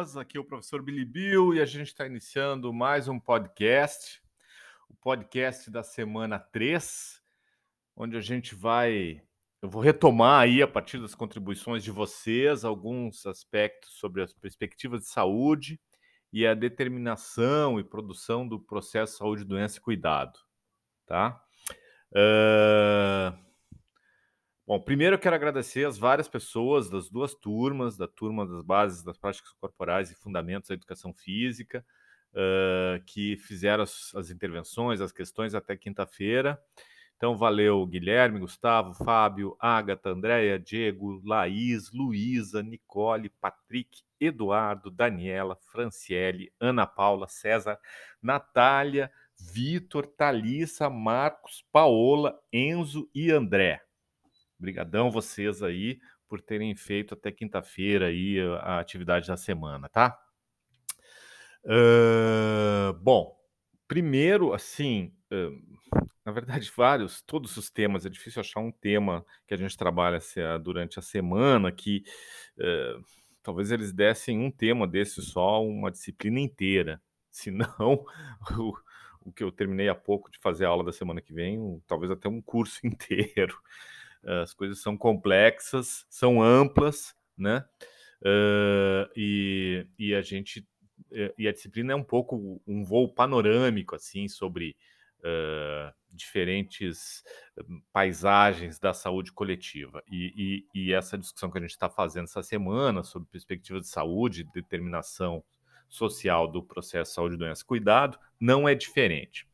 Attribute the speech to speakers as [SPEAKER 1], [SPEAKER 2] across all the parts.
[SPEAKER 1] Aqui é o professor Billy Bill e a gente está iniciando mais um podcast, o podcast da semana 3, onde a gente vai. Eu vou retomar aí, a partir das contribuições de vocês, alguns aspectos sobre as perspectivas de saúde e a determinação e produção do processo saúde, doença e cuidado. Tá? Uh... Bom, primeiro eu quero agradecer as várias pessoas das duas turmas, da turma das bases das práticas corporais e fundamentos da educação física, uh, que fizeram as, as, intervenções, as questões até quinta-feira. Então, valeu Guilherme, Gustavo, Fábio, Agatha, Andréia, Diego, Laís, Luísa, Nicole, Patrick, Eduardo, Daniela, Franciele, Ana Paula, César, Natália, Vitor, Thalissa, Marcos, Paola, Enzo e André. Obrigadão vocês aí por terem feito até quinta-feira aí a atividade da semana, tá? Uh, bom, primeiro, assim, uh, na verdade, vários, todos os temas, é difícil achar um tema que a gente trabalha durante a semana que uh, talvez eles dessem um tema desse só, uma disciplina inteira. Senão, o, o que eu terminei há pouco de fazer a aula da semana que vem, talvez até um curso inteiro as coisas são complexas, são amplas, né? Uh, e, e a gente e a disciplina é um pouco um voo panorâmico assim sobre uh, diferentes paisagens da saúde coletiva e, e, e essa discussão que a gente está fazendo essa semana sobre perspectiva de saúde, determinação social do processo saúde, doença, cuidado, não é diferente.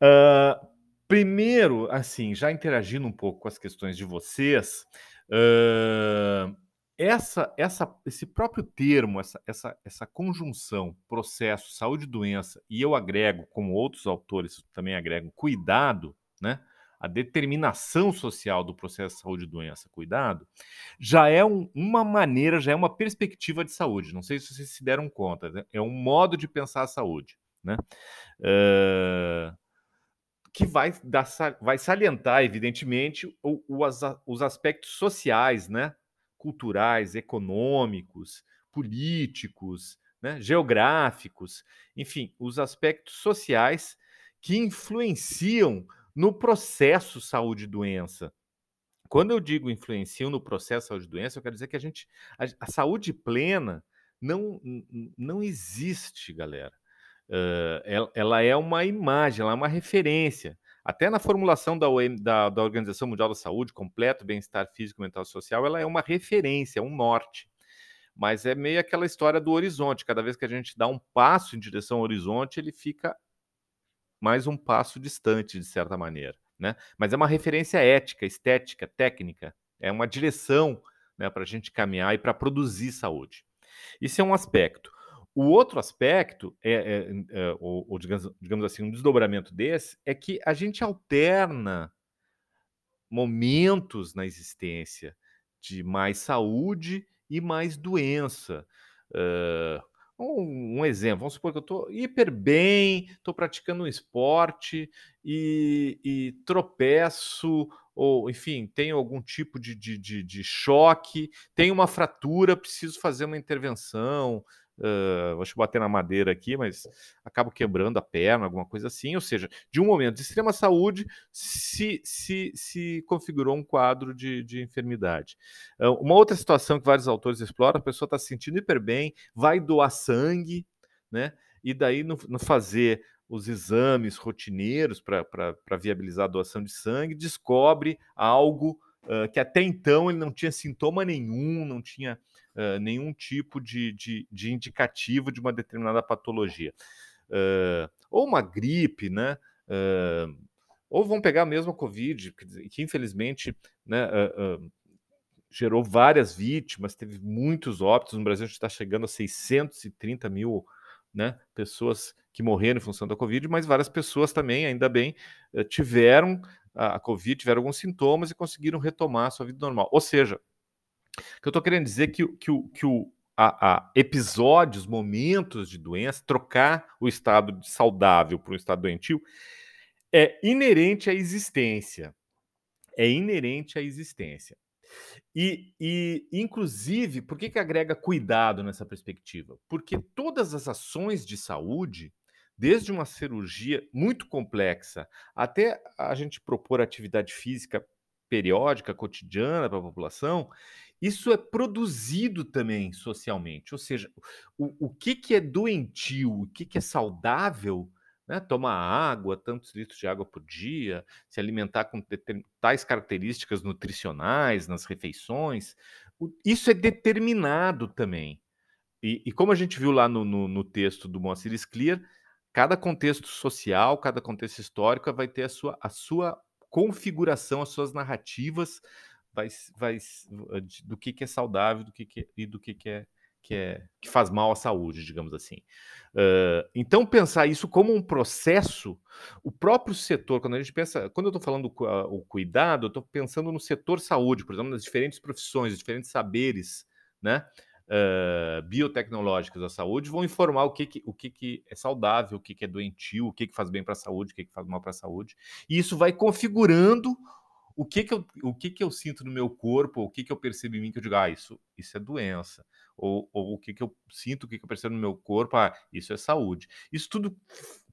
[SPEAKER 1] Uh, Primeiro, assim, já interagindo um pouco com as questões de vocês, uh, essa, essa, esse próprio termo, essa, essa, essa conjunção, processo, saúde doença, e eu agrego, como outros autores também agregam, cuidado, né? a determinação social do processo saúde e doença, cuidado, já é um, uma maneira, já é uma perspectiva de saúde. Não sei se vocês se deram conta, né? é um modo de pensar a saúde. Né? Uh, que vai, dar, vai salientar, evidentemente, o, o, os aspectos sociais, né? culturais, econômicos, políticos, né? geográficos, enfim, os aspectos sociais que influenciam no processo saúde-doença. Quando eu digo influenciam no processo saúde-doença, eu quero dizer que a gente a, a saúde plena não, não existe, galera. Ela, ela, é uma imagem, ela é uma referência. Até na formulação da, OM, da, da Organização Mundial da Saúde, completo bem-estar físico, mental e social, ela é uma referência, é um norte. Mas é meio aquela história do horizonte. Cada vez que a gente dá um passo em direção ao horizonte, ele fica mais um passo distante, de certa maneira. Né? Mas é uma referência ética, estética, técnica. É uma direção né, para a gente caminhar e para produzir saúde. Isso é um aspecto. O outro aspecto, é, é, é ou, ou digamos, digamos, assim, um desdobramento desse, é que a gente alterna momentos na existência de mais saúde e mais doença. Uh, um, um, exemplo, vamos supor que eu estou hiper bem, estou praticando um esporte e, e, tropeço, ou enfim, tenho algum tipo de, de, de, de choque, tenho uma fratura, preciso fazer uma intervenção, Uh, deixa eu bater na madeira aqui, mas acabo quebrando a perna, alguma coisa assim. Ou seja, de um momento de extrema saúde se, se, se configurou um quadro de, de enfermidade. Uh, uma outra situação que vários autores exploram: a pessoa está se sentindo hiper bem, vai doar sangue, né? E daí, no, no fazer os exames rotineiros para viabilizar a doação de sangue, descobre algo uh, que até então ele não tinha sintoma nenhum, não tinha uh, nenhum tipo de, de, de, indicativo de uma determinada patologia. Uh, ou uma gripe, né? ou vão pegar mesmo a Covid, que, que infelizmente né, gerou várias vítimas, teve muitos óbitos. No Brasil, a gente está chegando a 630 mil né, pessoas que morreram em função da Covid, mas várias pessoas também, ainda bem, tiveram a Covid, tiveram alguns sintomas e conseguiram retomar a sua vida normal. Ou seja, que eu estou querendo dizer que, que, que o, a, a, episódios, momentos de doença, trocar o estado saudável para um estado doentio, é inerente à existência. É inerente à existência. E, e, inclusive, por que, que agrega cuidado nessa perspectiva? Porque todas as ações de saúde, desde uma cirurgia muito complexa até a gente propor atividade física periódica, cotidiana para a população, isso é produzido também socialmente. Ou seja, o, o que, que é doentio, o que, que é saudável, né? tomar água, tantos litros de água por dia, se alimentar com tais características nutricionais nas refeições, isso é determinado também. E, e como a gente viu lá no, no, no texto do Moacir Scliar, cada contexto social, cada contexto histórico vai ter a sua, a sua configuração, as suas narrativas, vai, vai do que, que é saudável do que, que é, e do que, que é que, é, que faz mal à saúde, digamos assim. Uh, então, pensar isso como um processo, o próprio setor, quando a gente pensa, quando eu estou falando uh, o cuidado, eu estou pensando no setor saúde, por exemplo, nas diferentes profissões, diferentes saberes, né? Uh, biotecnológicos da saúde vão informar o que, que, o que, que é saudável, o que, que é doentio, o que, que faz bem para a saúde, o que, que faz mal para a saúde. E isso vai configurando o que que eu, o que que eu sinto no meu corpo, o que que eu percebo em mim que eu digo, ah, isso, isso é doença, ou, ou o que que eu sinto, o que que eu percebo no meu corpo, ah, isso é saúde. Isso tudo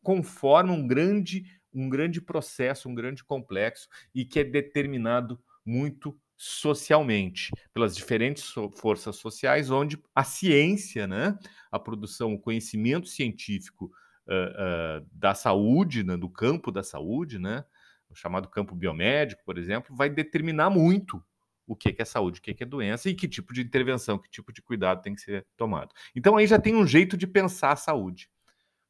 [SPEAKER 1] conforma um grande, um grande processo, um grande complexo e que é determinado muito socialmente pelas diferentes so forças sociais, onde a ciência, né, a produção, o conhecimento científico uh, uh, da saúde, né, do campo da saúde, né, chamado campo biomédico, por exemplo, vai determinar muito o que é saúde, o que é doença e que tipo de intervenção, que tipo de cuidado tem que ser tomado. Então aí já tem um jeito de pensar a saúde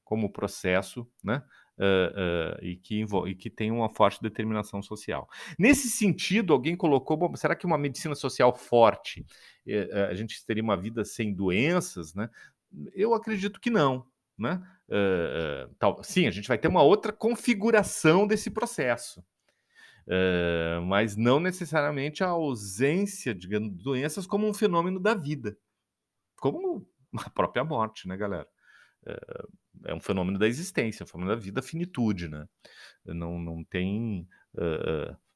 [SPEAKER 1] como processo, né? Uh, uh, e, que e que tem uma forte determinação social. Nesse sentido, alguém colocou: bom, será que uma medicina social forte uh, a gente teria uma vida sem doenças? Né? Eu acredito que não. Né? Uh, tal, sim, a gente vai ter uma outra configuração desse processo, uh, mas não necessariamente a ausência de doenças como um fenômeno da vida, como a própria morte, né, galera? Uh, é um fenômeno da existência, é um fenômeno da vida, finitude, né? Não, não tem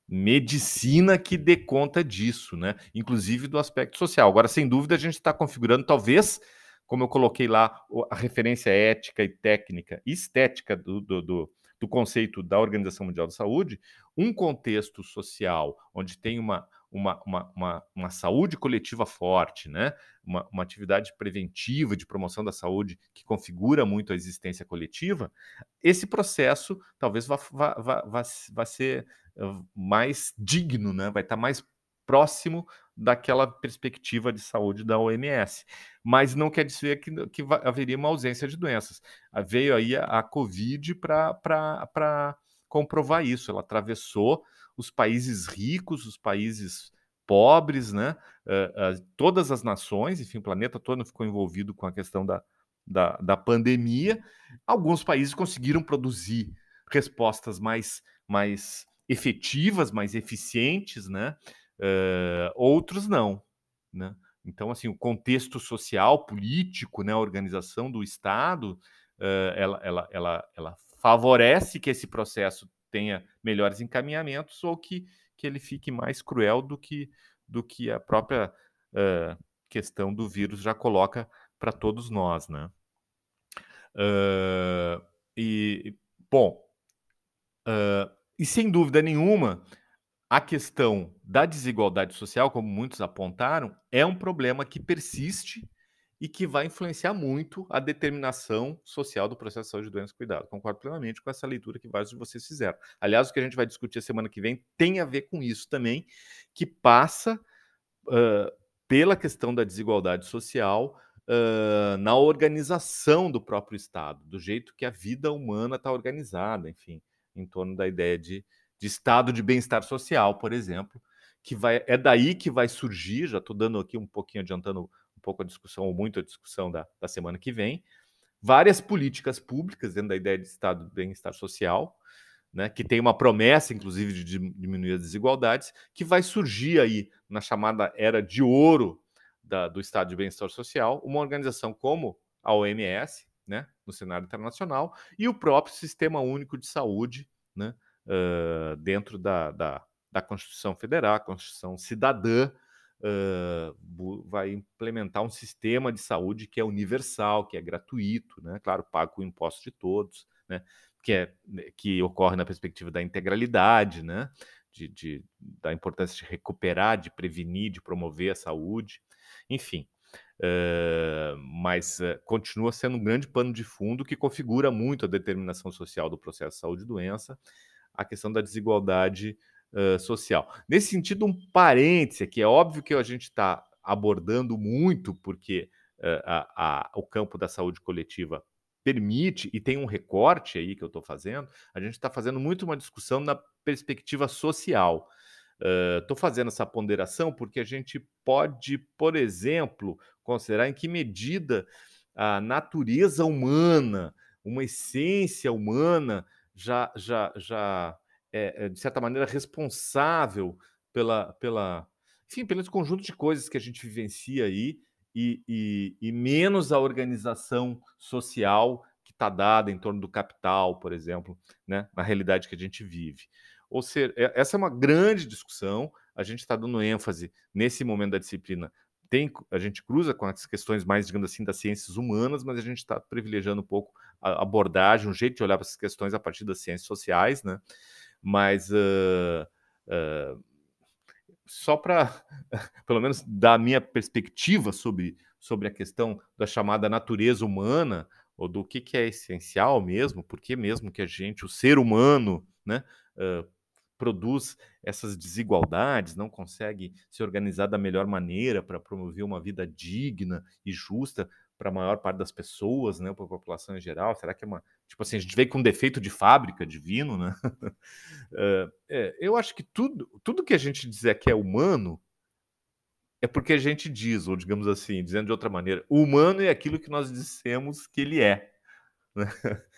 [SPEAKER 1] medicina que dê conta disso, né? Inclusive do aspecto social. Agora, sem dúvida, a gente está configurando talvez como eu coloquei lá a referência ética e técnica e estética do, do, do, do conceito da Organização Mundial da Saúde, um contexto social onde tem uma, uma, uma, uma, uma saúde coletiva forte, né? Uma, uma, atividade preventiva de promoção da saúde que configura muito a existência coletiva, esse processo talvez vá, vá, vá, vá, vá ser mais digno, né? vai estar mais próximo daquela perspectiva de saúde da OMS. Mas não quer dizer que, que haveria uma ausência de doenças. Ah, veio aí a, a Covid para comprovar isso. Ela atravessou os países ricos, os países pobres, né? Uh, uh, todas as nações, enfim, o planeta todo ficou envolvido com a questão da, da, da pandemia. Alguns países conseguiram produzir respostas mais, mais efetivas, mais eficientes, né? Uh, outros não, né? Então, assim, o contexto social, político, né, a organização do Estado, uh, ela, ela, ela, ela favorece que esse processo tenha melhores encaminhamentos ou que, que ele fique mais cruel do que, do que a própria uh, questão do vírus já coloca para todos nós, né? Uh, e, bom, uh, e sem dúvida nenhuma, a questão da desigualdade social, como muitos apontaram, é um problema que persiste e que vai influenciar muito a determinação social do processo de saúde, doença e cuidado. Concordo plenamente com essa leitura que vários de vocês fizeram. Aliás, o que a gente vai discutir semana que vem tem a ver com isso também, que passa uh, pela questão da desigualdade social uh, na organização do próprio Estado, do jeito que a vida humana está organizada, enfim, em torno da ideia de de estado de bem-estar social, por exemplo, que vai é daí que vai surgir, já estou dando aqui um pouquinho, adiantando um pouco a discussão, ou muito a discussão da, da semana que vem, várias políticas públicas dentro da ideia de estado de bem-estar social, né, que tem uma promessa, inclusive, de diminuir as desigualdades, que vai surgir aí na chamada era de ouro da, do estado de bem-estar social, uma organização como a OMS, né, no cenário internacional, e o próprio Sistema Único de Saúde, né, uh, dentro da, da, da Constituição Federal, a Constituição Cidadã, uh, vai implementar um sistema de saúde que é universal, que é gratuito, né? claro, pago o imposto de todos, né? que, é, que ocorre na perspectiva da integralidade, né? De, de, da importância de recuperar, de prevenir, de promover a saúde, enfim. Uh, mas uh, continua sendo um grande pano de fundo que configura muito a determinação social do processo de saúde e doença, a questão da desigualdade uh, social. Nesse sentido, um parêntese que é óbvio que a gente está abordando muito, porque a, a, o campo da saúde coletiva permite, e tem um recorte aí que eu estou fazendo, a gente está fazendo muito uma discussão na perspectiva social. Estou uh, fazendo essa ponderação porque a gente pode, por exemplo, considerar em que medida a natureza humana, uma essência humana, já, já, já é, de certa maneira, responsável pela, pela, enfim, pelo conjunto de coisas que a gente vivencia aí e, e, e menos a organização social que está dada em torno do capital, por exemplo, né, na realidade que a gente vive. Ou seja, é, essa é uma grande discussão. A gente está dando ênfase nesse momento da disciplina. Tem, a gente cruza com as questões mais, digamos assim, das ciências humanas, mas a gente está privilegiando um pouco a abordagem, um jeito de olhar para essas questões a partir das ciências sociais, né? Mas uh, uh, só para, pelo menos, dar a minha perspectiva sobre, sobre a questão da chamada natureza humana, ou do que, que é essencial mesmo, porque mesmo que a gente, o ser humano, né, uh, produz essas desigualdades, não consegue se organizar da melhor maneira para promover uma vida digna e justa para a maior parte das pessoas, né, para a população em geral? Será que é uma tipo assim a gente veio com um defeito de fábrica divino, né? uh, é, eu acho que tudo tudo que a gente dizer que é humano é porque a gente diz, ou digamos assim, dizendo de outra maneira, o humano é aquilo que nós dissemos que ele é. Né?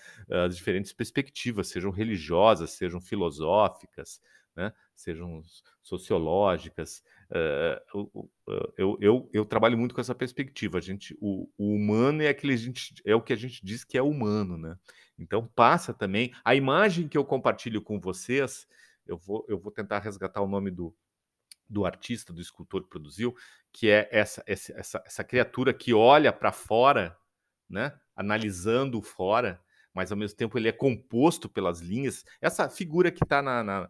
[SPEAKER 1] As diferentes perspectivas, sejam religiosas, sejam filosóficas, né? sejam sociológicas. Uh, eu, eu, eu, trabalho muito com essa perspectiva. A gente, o, o, humano é aquele gente, é o que a gente diz que é humano, né? Então passa também a imagem que eu compartilho com vocês. Eu vou, eu vou tentar resgatar o nome do, do artista, do escultor que produziu, que é essa, essa, essa, essa criatura que olha para fora, né? Analisando fora, mas ao mesmo tempo ele é composto pelas linhas. Essa figura que está na. na uh,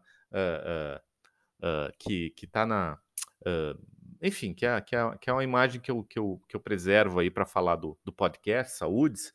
[SPEAKER 1] uh, uh, que está na. enfim, que é, que, é, que é uma imagem que eu, que eu, que eu preservo aí para falar do, do podcast Saúdes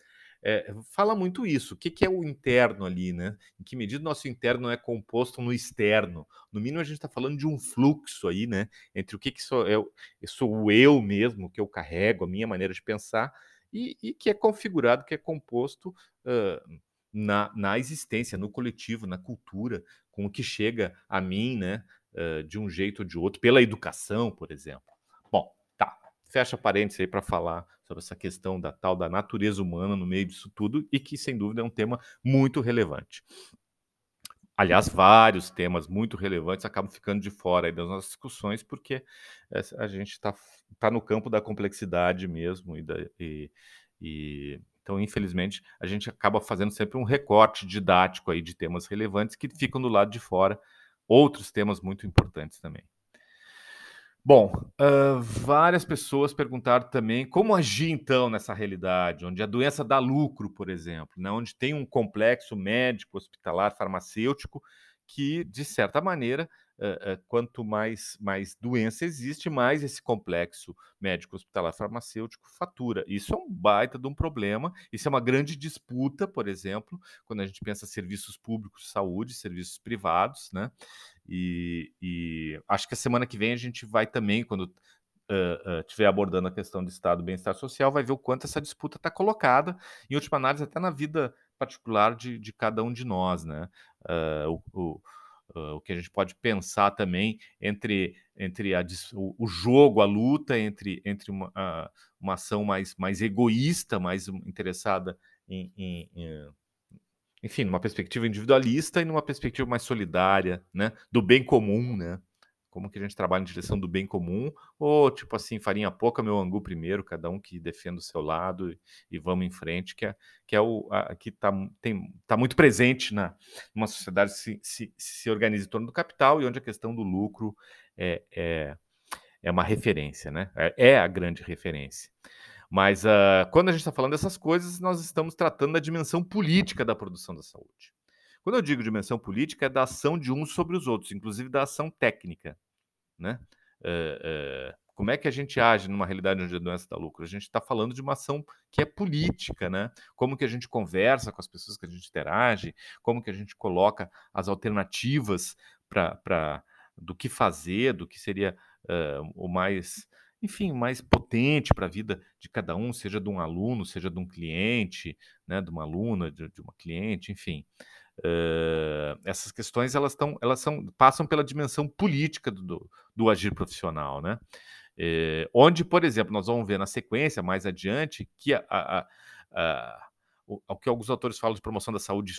[SPEAKER 1] é, fala muito isso. O que, que, é o interno ali, né? Em que medida o nosso interno é composto no externo? No mínimo, a gente está falando de um fluxo aí, né? Entre o que, que sou eu, sou o eu mesmo, que eu carrego, a minha maneira de pensar, e, e que é configurado, que é composto uh, na, na existência, no coletivo, na cultura, com o que chega a mim, né? Uh, de um jeito ou de outro, pela educação, por exemplo. Bom, tá. Fecha parênteses aí para falar sobre essa questão da tal da natureza humana no meio disso tudo e que, sem dúvida, é um tema muito relevante. Aliás, vários temas muito relevantes acabam ficando de fora das nossas discussões, porque a gente está tá no campo da complexidade mesmo. E, da, e, e, então, infelizmente, a gente acaba fazendo sempre um recorte didático aí de temas relevantes que ficam do lado de fora, outros temas muito importantes também. Bom, uh, várias pessoas perguntaram também como agir então nessa realidade, onde a doença dá lucro, por exemplo, né? onde tem um complexo médico, hospitalar, farmacêutico, que, de certa maneira, uh, uh, quanto mais, mais doença existe, mais esse complexo médico, hospitalar, farmacêutico fatura. Isso é um baita de um problema, isso é uma grande disputa, por exemplo, quando a gente pensa serviços públicos de saúde, serviços privados, né? E, e, acho que a semana que vem a gente vai também, quando uh, uh, tiver abordando a questão do Estado do bem-estar social, vai ver o quanto essa disputa está colocada, em última análise, até na vida particular de, de cada um de nós, né? Uh, o, o, o, que a gente pode pensar também entre, entre a, o, jogo, a luta entre, entre uma, uma ação mais, mais egoísta, mais interessada em, em, em enfim, numa perspectiva individualista e numa perspectiva mais solidária, né, do bem comum, né, como que a gente trabalha em direção do bem comum, ou tipo assim, farinha pouca, meu angu primeiro, cada um que defenda o seu lado e, e vamos em frente, que é, que é o a, que está tá muito presente na uma sociedade que se, se, se organiza em torno do capital e onde a questão do lucro é, é, é uma referência, né? É, é a grande referência. Mas uh, quando a gente está falando dessas coisas, nós estamos tratando da dimensão política da produção da saúde. Quando eu digo dimensão política, é da ação de uns sobre os outros, inclusive da ação técnica. Né? Uh, uh, como é que a gente age numa realidade onde a doença dá lucro? A gente está falando de uma ação que é política, né? Como que a gente conversa com as pessoas que a gente interage, como que a gente coloca as alternativas para do que fazer, do que seria uh, o mais enfim, mais potente para a vida de cada um, seja de um aluno, seja de um cliente, né, de uma aluna, de, de uma cliente, enfim. Uh, essas questões elas estão, elas são, passam pela dimensão política do, do, agir profissional, né? Uh, onde, por exemplo, nós vamos ver na sequência mais adiante que a, a, a, o, o, que alguns autores falam de promoção da saúde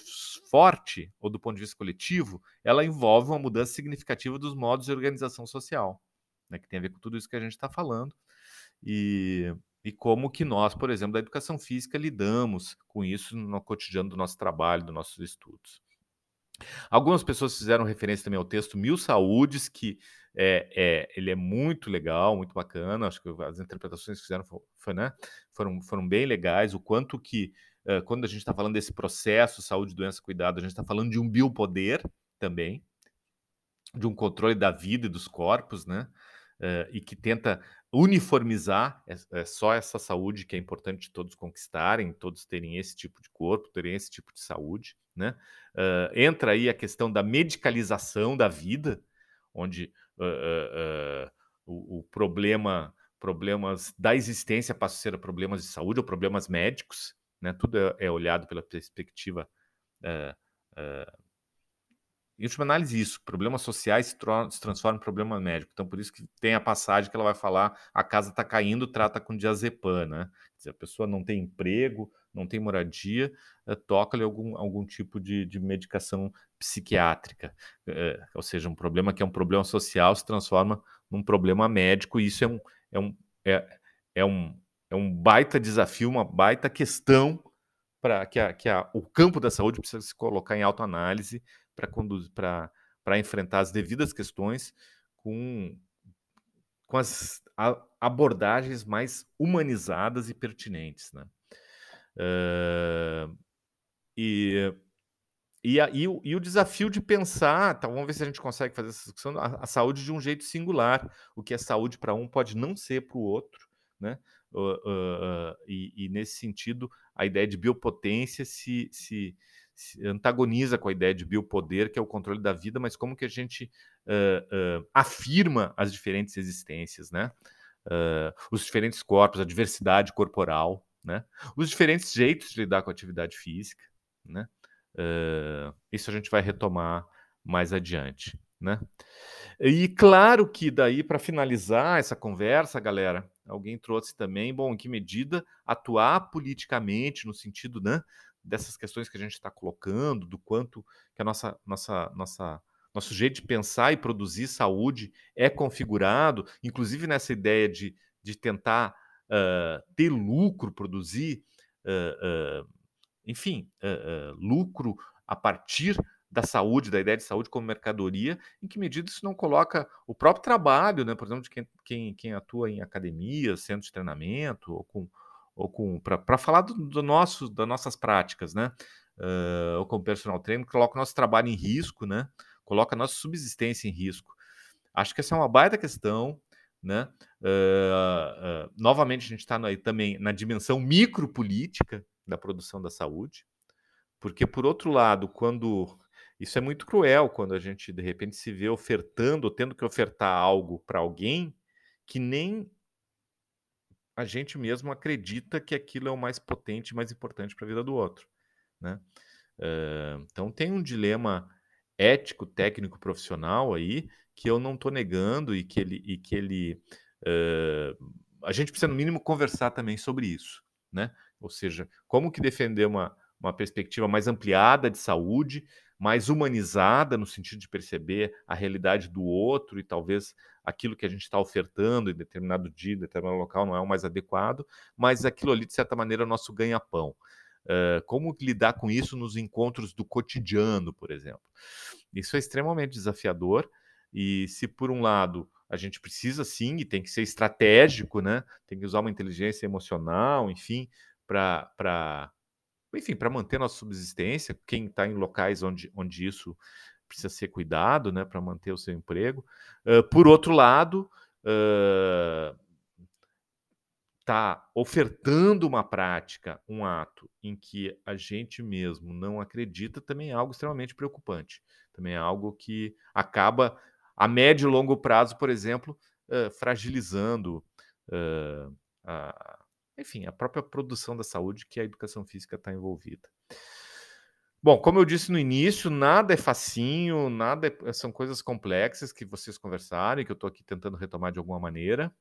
[SPEAKER 1] forte ou do ponto de vista coletivo, ela envolve uma mudança significativa dos modos de organização social né, que tem a ver com tudo isso que a gente está falando, e, e como que nós, por exemplo, da educação física, lidamos com isso no cotidiano do nosso trabalho, dos nossos estudos. Algumas pessoas fizeram referência também ao texto Mil Saúdes, que é, é, ele é muito legal, muito bacana. Acho que as interpretações que fizeram foi, né, foram, foram bem legais. O quanto que, uh, quando a gente está falando desse processo, saúde, doença, cuidado, a gente está falando de um biopoder também, de um controle da vida e dos corpos, né? uh, e que tenta uniformizar é, é só essa saúde que é importante todos conquistarem, todos terem esse tipo de corpo, terem esse tipo de saúde, né? Uh, entra aí a questão da medicalização da vida, onde uh, o, o, problema, problemas da existência passam a ser problemas de saúde ou problemas médicos, né? Tudo é, é olhado pela perspectiva em última análise, isso. Problemas sociais se, se transformam em problema médico. Então, por isso que tem a passagem que ela vai falar: a casa está caindo, trata com diazepam, né? Se a pessoa não tem emprego, não tem moradia, é, toca-lhe algum, algum tipo de, de medicação psiquiátrica. É, ou seja, um problema que é um problema social se transforma num problema médico, e isso é um, é um, é, é um, é um baita desafio, uma baita questão para que, a, que a, o campo da saúde precisa se colocar em autoanálise para enfrentar as devidas questões com, com as abordagens mais humanizadas e pertinentes. Né? Uh, e, e, a, e, o, e, o, desafio de pensar, tá, vamos ver se a gente consegue fazer essa discussão, a, a saúde de um jeito singular. O que é saúde para um pode não ser para o outro. Né? Uh, uh, e, e, nesse sentido, a ideia de biopotência se, se, antagoniza com a ideia de biopoder, que é o controle da vida, mas como que a gente uh, uh, afirma as diferentes existências, né? Uh, os diferentes corpos, a diversidade corporal, né? Os diferentes jeitos de lidar com a atividade física, né? isso a gente vai retomar mais adiante, né? E claro que daí, para finalizar essa conversa, galera, alguém trouxe também, bom, em que medida atuar politicamente no sentido, né? Dessas questões que a gente está colocando, do quanto que a nossa, nossa, nossa, nosso jeito de pensar e produzir saúde é configurado, inclusive nessa ideia de, de tentar uh, ter lucro, produzir, uh, uh, enfim, lucro a partir da saúde, da ideia de saúde como mercadoria, em que medida isso não coloca o próprio trabalho, né, por exemplo, de quem, quem, quem atua em academia, centro de treinamento, ou com ou com para falar do, do, nosso das nossas práticas, né? Uh, ou como personal trainer, coloca o nosso trabalho em risco, né? Coloca a nossa subsistência em risco. Acho que essa é uma baita questão, né? Uh, uh, novamente a gente está também na dimensão micropolítica da produção da saúde, porque por outro lado, quando isso é muito cruel, quando a gente de repente se vê ofertando, tendo que ofertar algo para alguém que nem a gente mesmo acredita que aquilo é o mais potente, mais importante para a vida do outro, né? Uh, então tem um dilema ético, técnico, profissional aí que eu não estou negando e que ele, e que ele uh, a gente precisa no mínimo conversar também sobre isso, né? Ou seja, como que defender uma, uma perspectiva mais ampliada de saúde, mais humanizada no sentido de perceber a realidade do outro e talvez aquilo que a gente está ofertando em determinado dia, em determinado local não é o mais adequado, mas aquilo ali, de certa maneira, é o nosso ganha-pão. Uh, como lidar com isso nos encontros do cotidiano, por exemplo? Isso é extremamente desafiador e se por um lado a gente precisa sim e tem que ser estratégico, né? Tem que usar uma inteligência emocional, enfim, para enfim, para manter nossa subsistência, quem está em locais onde, onde isso precisa ser cuidado, né, para manter o seu emprego. Uh, por outro lado, está uh, ofertando uma prática, um ato em que a gente mesmo não acredita, também é algo extremamente preocupante. Também é algo que acaba, a médio e longo prazo, por exemplo, uh, fragilizando a enfim, a própria produção da saúde que a educação física está envolvida. Bom, como eu disse no início, nada é facinho, nada é, são coisas complexas que vocês conversaram e que eu estou aqui tentando retomar de alguma maneira.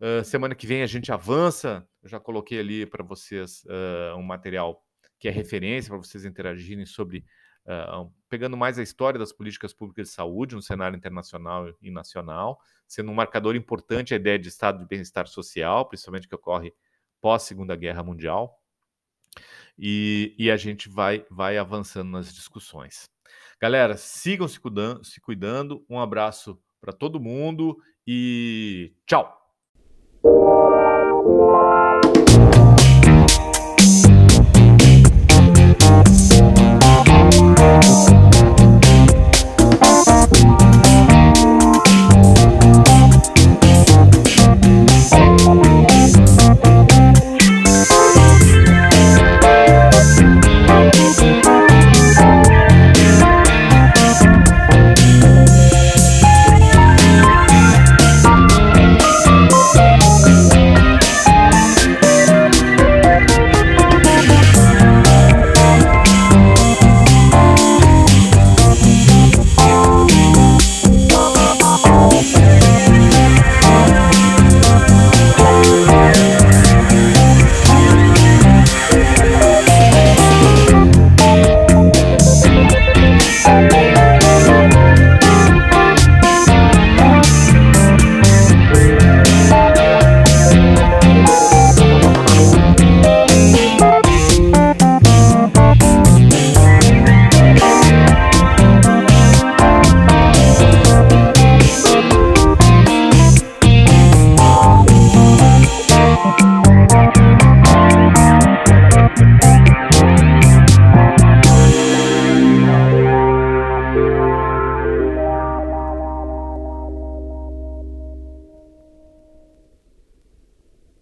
[SPEAKER 1] Uh, semana que vem a gente avança. Eu já coloquei ali para vocês uh, um material que é referência para vocês interagirem sobre, uh, pegando mais a história das políticas públicas de saúde no cenário internacional e nacional, sendo um marcador importante a ideia de estado de bem-estar social, principalmente que ocorre pós Segunda Guerra Mundial. E, e, a gente vai, vai avançando nas discussões. Galera, sigam se cuidando, se cuidando. Um abraço para todo mundo e tchau!